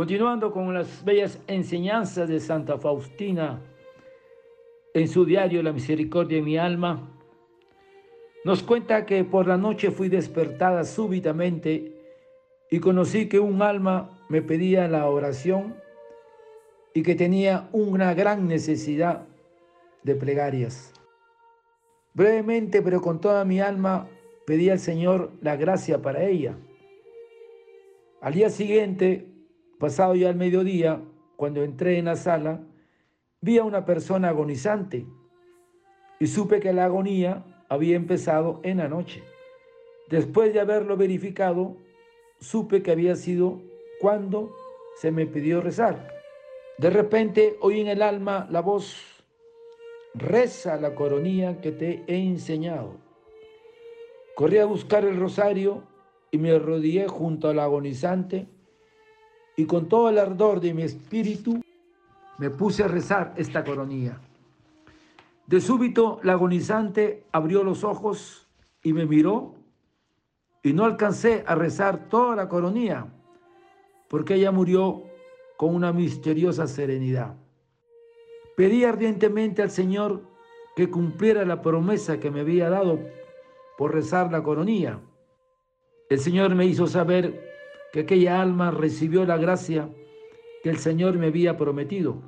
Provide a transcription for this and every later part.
Continuando con las bellas enseñanzas de Santa Faustina en su diario La Misericordia de mi alma, nos cuenta que por la noche fui despertada súbitamente y conocí que un alma me pedía la oración y que tenía una gran necesidad de plegarias. Brevemente, pero con toda mi alma, pedí al Señor la gracia para ella. Al día siguiente, pasado ya el mediodía, cuando entré en la sala, vi a una persona agonizante y supe que la agonía había empezado en la noche. Después de haberlo verificado, supe que había sido cuando se me pidió rezar. De repente oí en el alma la voz, reza la coronía que te he enseñado. Corrí a buscar el rosario y me arrodillé junto al agonizante y con todo el ardor de mi espíritu me puse a rezar esta coronía. De súbito la agonizante abrió los ojos y me miró y no alcancé a rezar toda la coronía porque ella murió con una misteriosa serenidad. Pedí ardientemente al Señor que cumpliera la promesa que me había dado por rezar la coronía. El Señor me hizo saber que aquella alma recibió la gracia que el Señor me había prometido.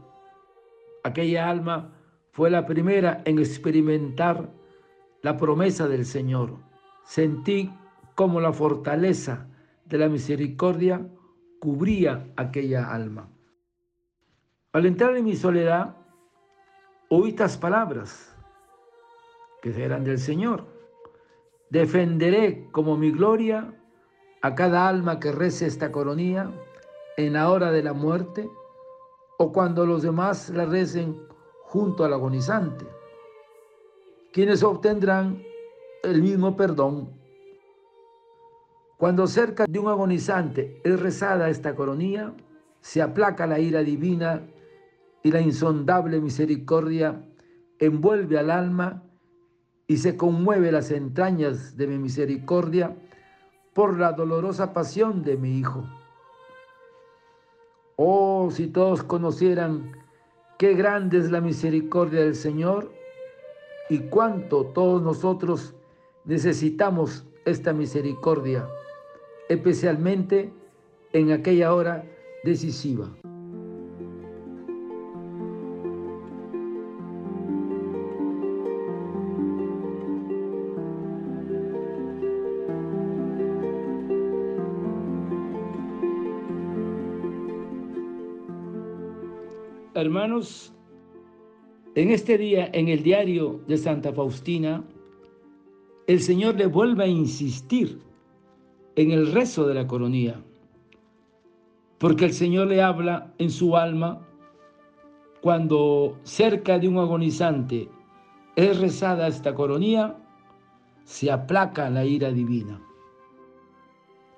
Aquella alma fue la primera en experimentar la promesa del Señor. Sentí como la fortaleza de la misericordia cubría aquella alma. Al entrar en mi soledad, oí estas palabras que eran del Señor. Defenderé como mi gloria a cada alma que rece esta coronía en la hora de la muerte o cuando los demás la recen junto al agonizante, quienes obtendrán el mismo perdón. Cuando cerca de un agonizante es rezada esta coronía, se aplaca la ira divina y la insondable misericordia envuelve al alma y se conmueve las entrañas de mi misericordia por la dolorosa pasión de mi Hijo. Oh, si todos conocieran Qué grande es la misericordia del Señor y cuánto todos nosotros necesitamos esta misericordia, especialmente en aquella hora decisiva. Hermanos, en este día, en el diario de Santa Faustina, el Señor le vuelve a insistir en el rezo de la coronía, porque el Señor le habla en su alma cuando cerca de un agonizante es rezada esta coronía, se aplaca la ira divina.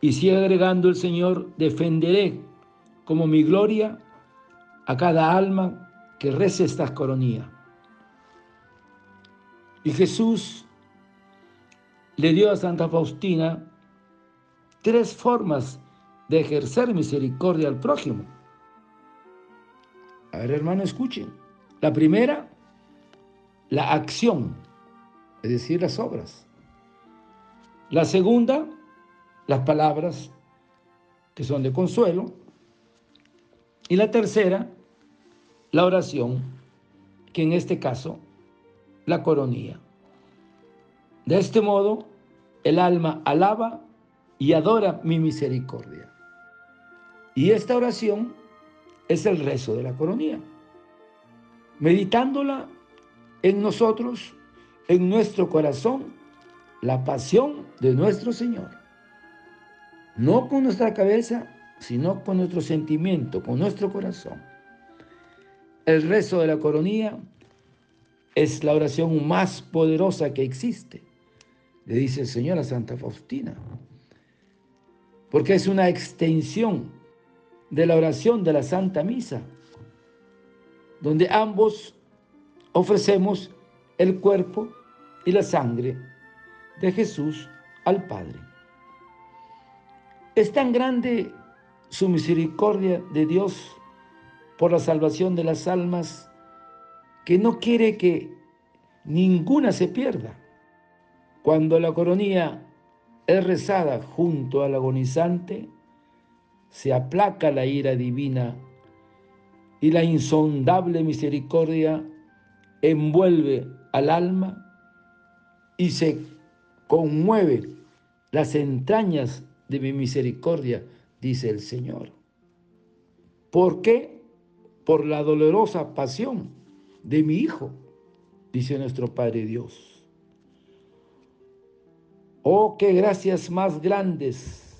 Y sigue agregando el Señor, defenderé como mi gloria a cada alma que rece esta coronía. Y Jesús le dio a Santa Faustina tres formas de ejercer misericordia al prójimo. A ver, hermano, escuchen. La primera, la acción, es decir, las obras. La segunda, las palabras, que son de consuelo. Y la tercera, la oración, que en este caso, la coronía. De este modo, el alma alaba y adora mi misericordia. Y esta oración es el rezo de la coronía. Meditándola en nosotros, en nuestro corazón, la pasión de nuestro Señor. No con nuestra cabeza, sino con nuestro sentimiento, con nuestro corazón. El rezo de la coronía es la oración más poderosa que existe, le dice el Señor a Santa Faustina, porque es una extensión de la oración de la Santa Misa, donde ambos ofrecemos el cuerpo y la sangre de Jesús al Padre. Es tan grande su misericordia de Dios por la salvación de las almas, que no quiere que ninguna se pierda. Cuando la coronía es rezada junto al agonizante, se aplaca la ira divina y la insondable misericordia envuelve al alma y se conmueve las entrañas de mi misericordia, dice el Señor. ¿Por qué? Por la dolorosa pasión de mi Hijo, dice nuestro Padre Dios. Oh, qué gracias más grandes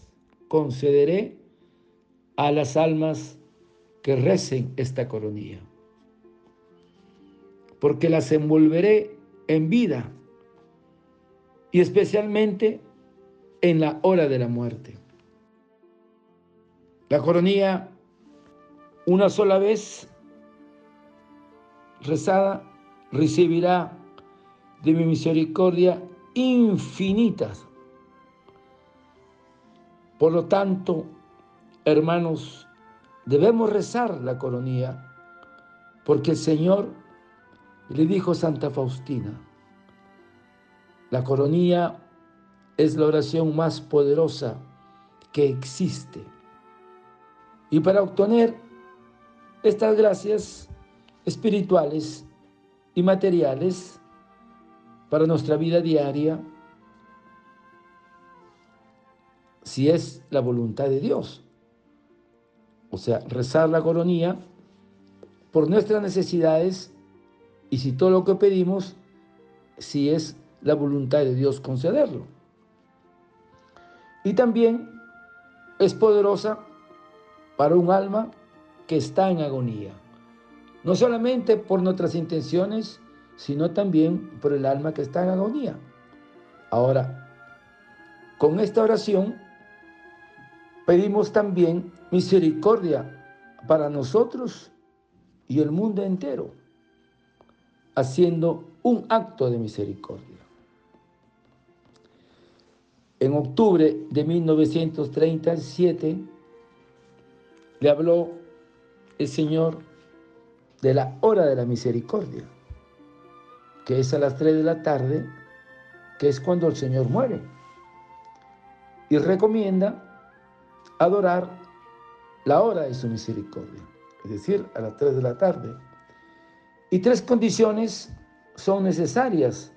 concederé a las almas que recen esta coronía, porque las envolveré en vida y especialmente en la hora de la muerte. La coronía, una sola vez rezada, recibirá de mi misericordia infinitas. Por lo tanto, hermanos, debemos rezar la coronía, porque el Señor le dijo a Santa Faustina, la coronía es la oración más poderosa que existe. Y para obtener estas gracias espirituales y materiales para nuestra vida diaria, si es la voluntad de Dios. O sea, rezar la coronía por nuestras necesidades y si todo lo que pedimos, si es la voluntad de Dios concederlo. Y también es poderosa para un alma que está en agonía, no solamente por nuestras intenciones, sino también por el alma que está en agonía. Ahora, con esta oración pedimos también misericordia para nosotros y el mundo entero, haciendo un acto de misericordia. En octubre de 1937 le habló el Señor de la hora de la misericordia, que es a las 3 de la tarde, que es cuando el Señor muere. Y recomienda adorar la hora de su misericordia, es decir, a las 3 de la tarde. Y tres condiciones son necesarias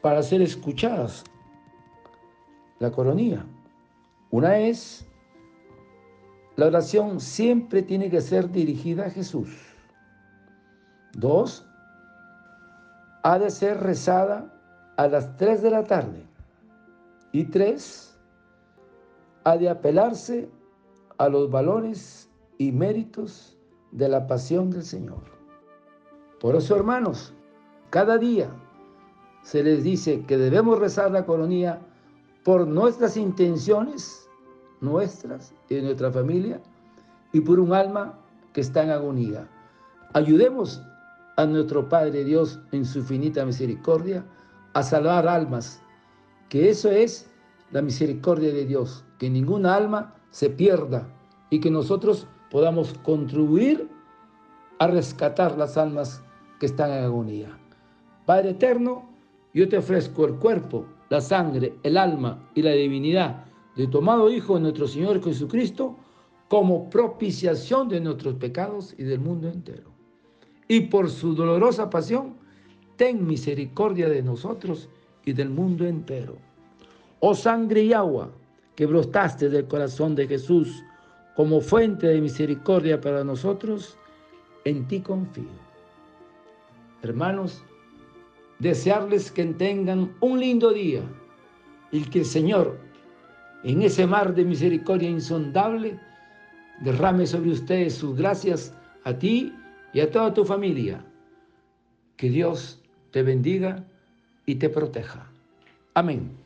para ser escuchadas la coronía. Una es, la oración siempre tiene que ser dirigida a Jesús. Dos, ha de ser rezada a las tres de la tarde. Y tres, ha de apelarse a los valores y méritos de la pasión del Señor. Por eso, hermanos, cada día se les dice que debemos rezar la coronía por nuestras intenciones, nuestras y de nuestra familia, y por un alma que está en agonía. Ayudemos a nuestro Padre Dios en su infinita misericordia a salvar almas, que eso es la misericordia de Dios, que ninguna alma se pierda y que nosotros podamos contribuir a rescatar las almas que están en agonía. Padre eterno, yo te ofrezco el cuerpo, la sangre, el alma y la divinidad de tu amado Hijo, nuestro Señor Jesucristo, como propiciación de nuestros pecados y del mundo entero. Y por su dolorosa pasión, ten misericordia de nosotros y del mundo entero. Oh sangre y agua que brotaste del corazón de Jesús como fuente de misericordia para nosotros, en ti confío. Hermanos, desearles que tengan un lindo día y que el Señor, en ese mar de misericordia insondable, derrame sobre ustedes sus gracias a ti y a toda tu familia. Que Dios te bendiga y te proteja. Amén.